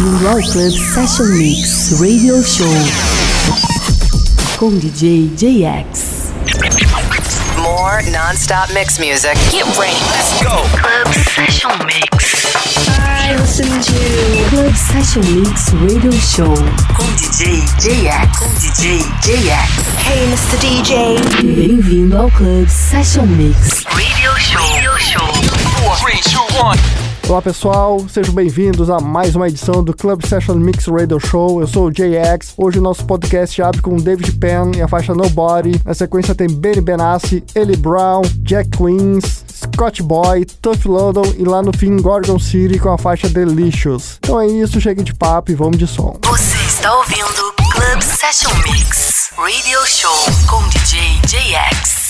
Bem-vindo ao Club Session Mix Radio Show com DJ JX. More non-stop mix music. Get ready. Let's go. Club Session Mix. I listen to Club Session Mix Radio Show com DJ JX. Com DJ JX. Hey, Mr. DJ. Bem-vindo ao Club Session Mix Radio Show. Radio Show. Four, three, two, one. Olá pessoal, sejam bem-vindos a mais uma edição do Club Session Mix Radio Show. Eu sou o JX. Hoje o nosso podcast abre com David Penn e a faixa Nobody. Na sequência tem Benny Benassi, Ellie Brown, Jack Queens, Scott Boy, Tough London e lá no fim Gorgon City com a faixa Delicious. Então é isso, chega de papo e vamos de som. Você está ouvindo Club Session Mix Radio Show com DJ JX.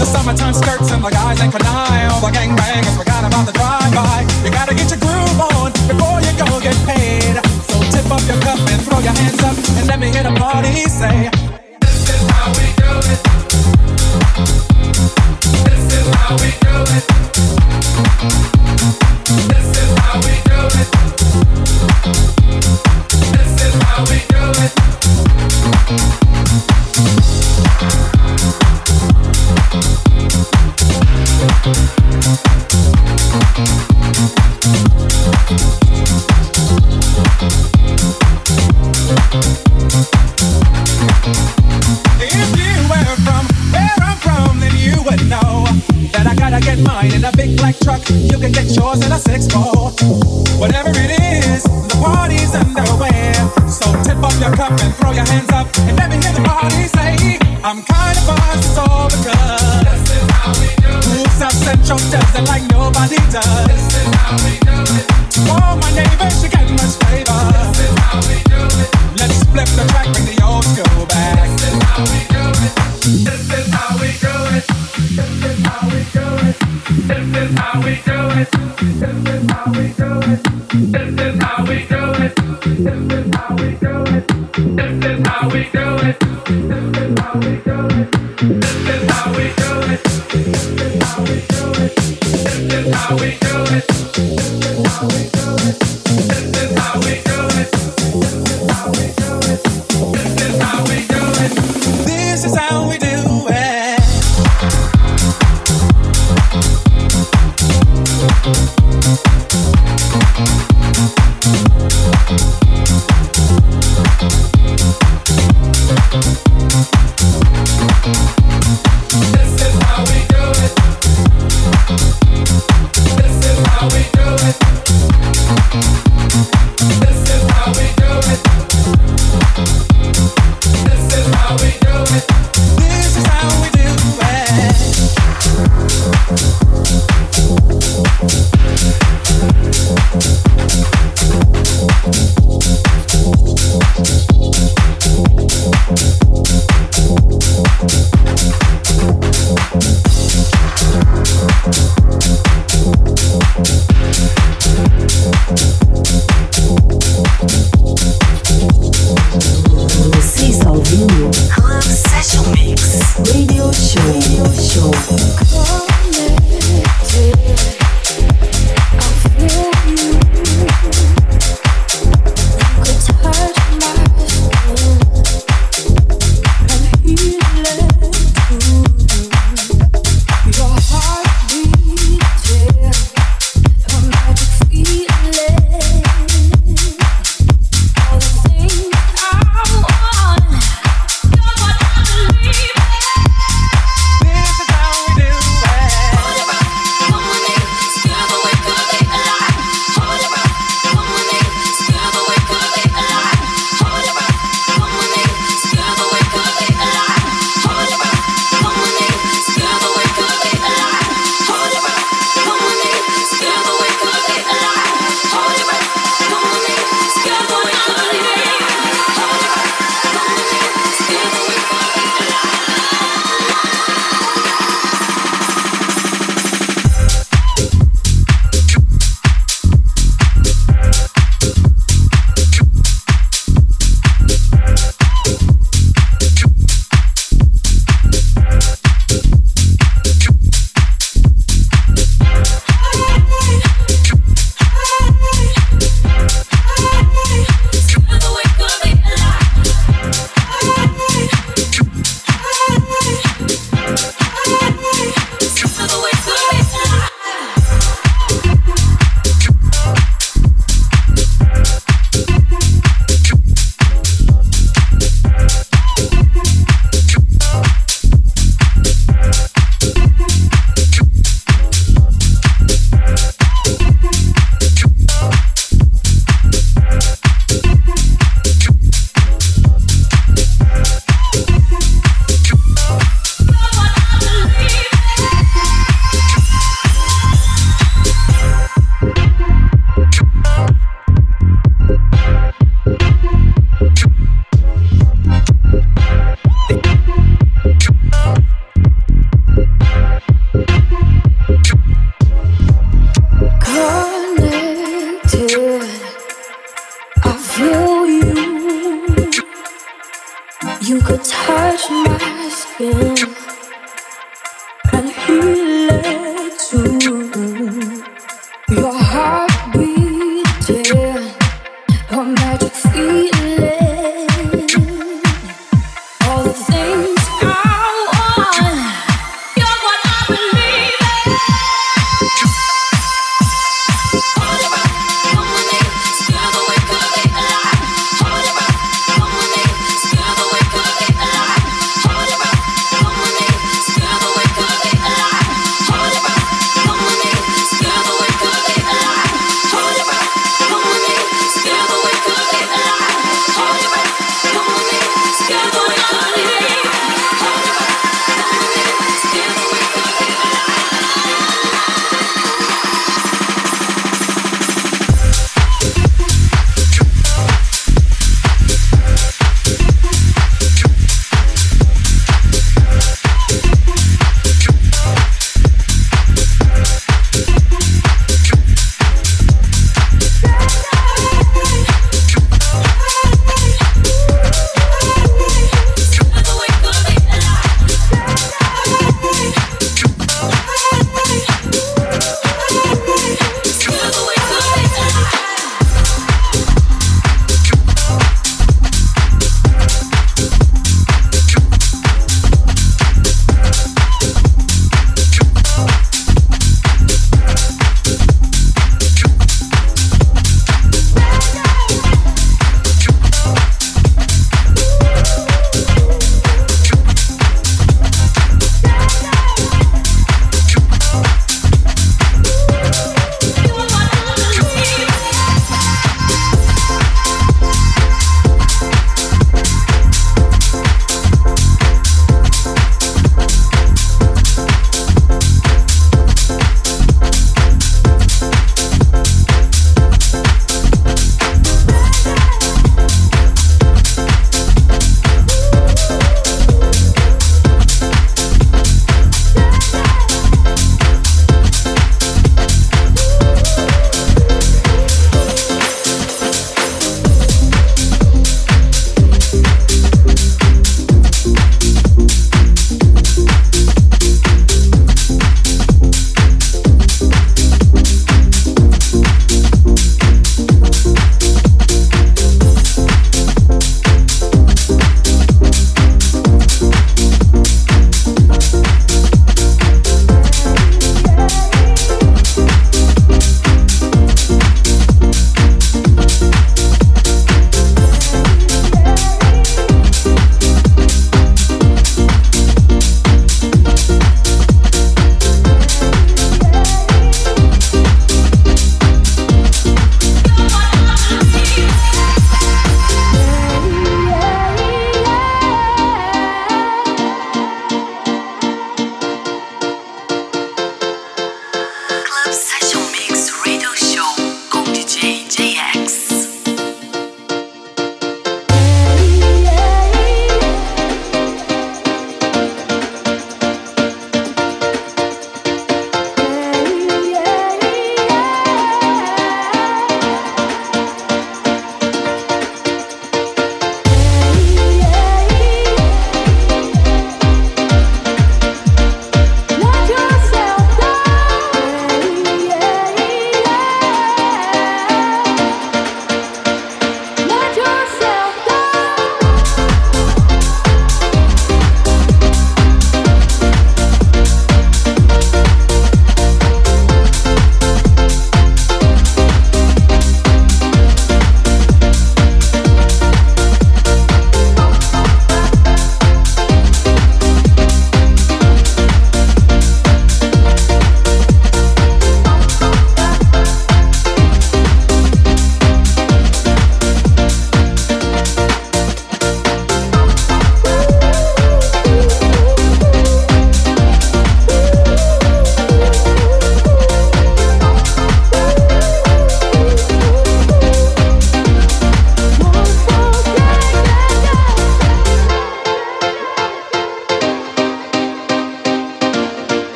The summertime skirts and the guys ain't canine. All the gangbangers forgot about the drive-by. You gotta get your groove on before you go get paid. So tip up your cup and throw your hands up and let me hear the party say. This is how we do it.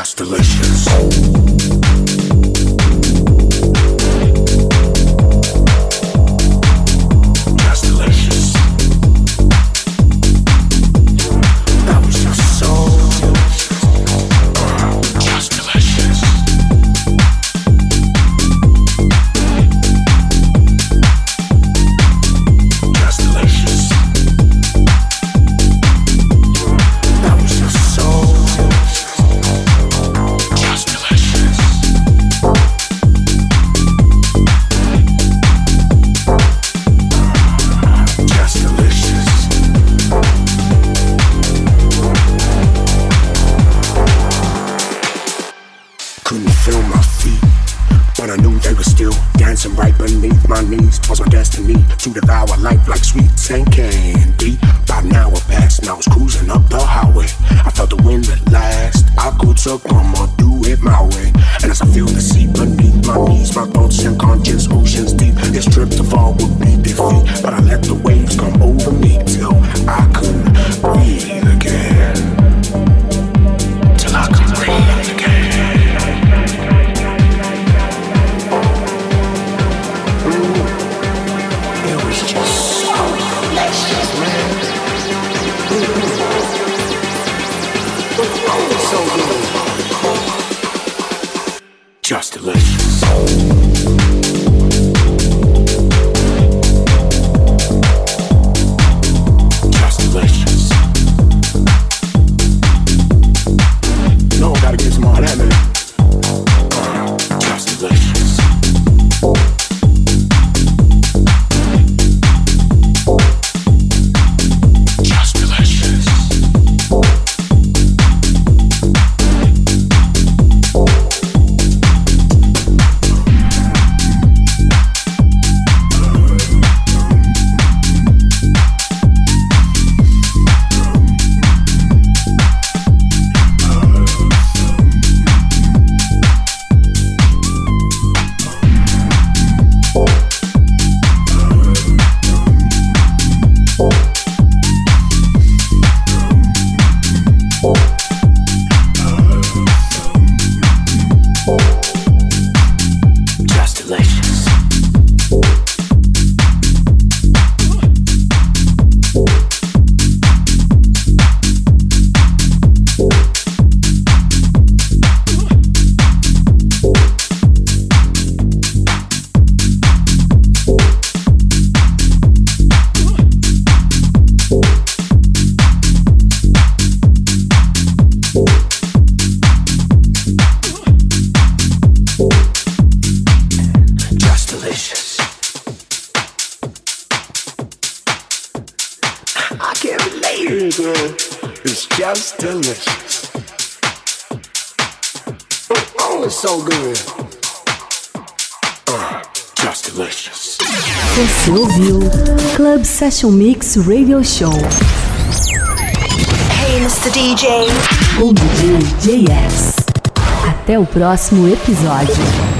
Just delicious. Session Mix Radio Show. Hey, Mr. DJ. O DJ JS. Até o próximo episódio.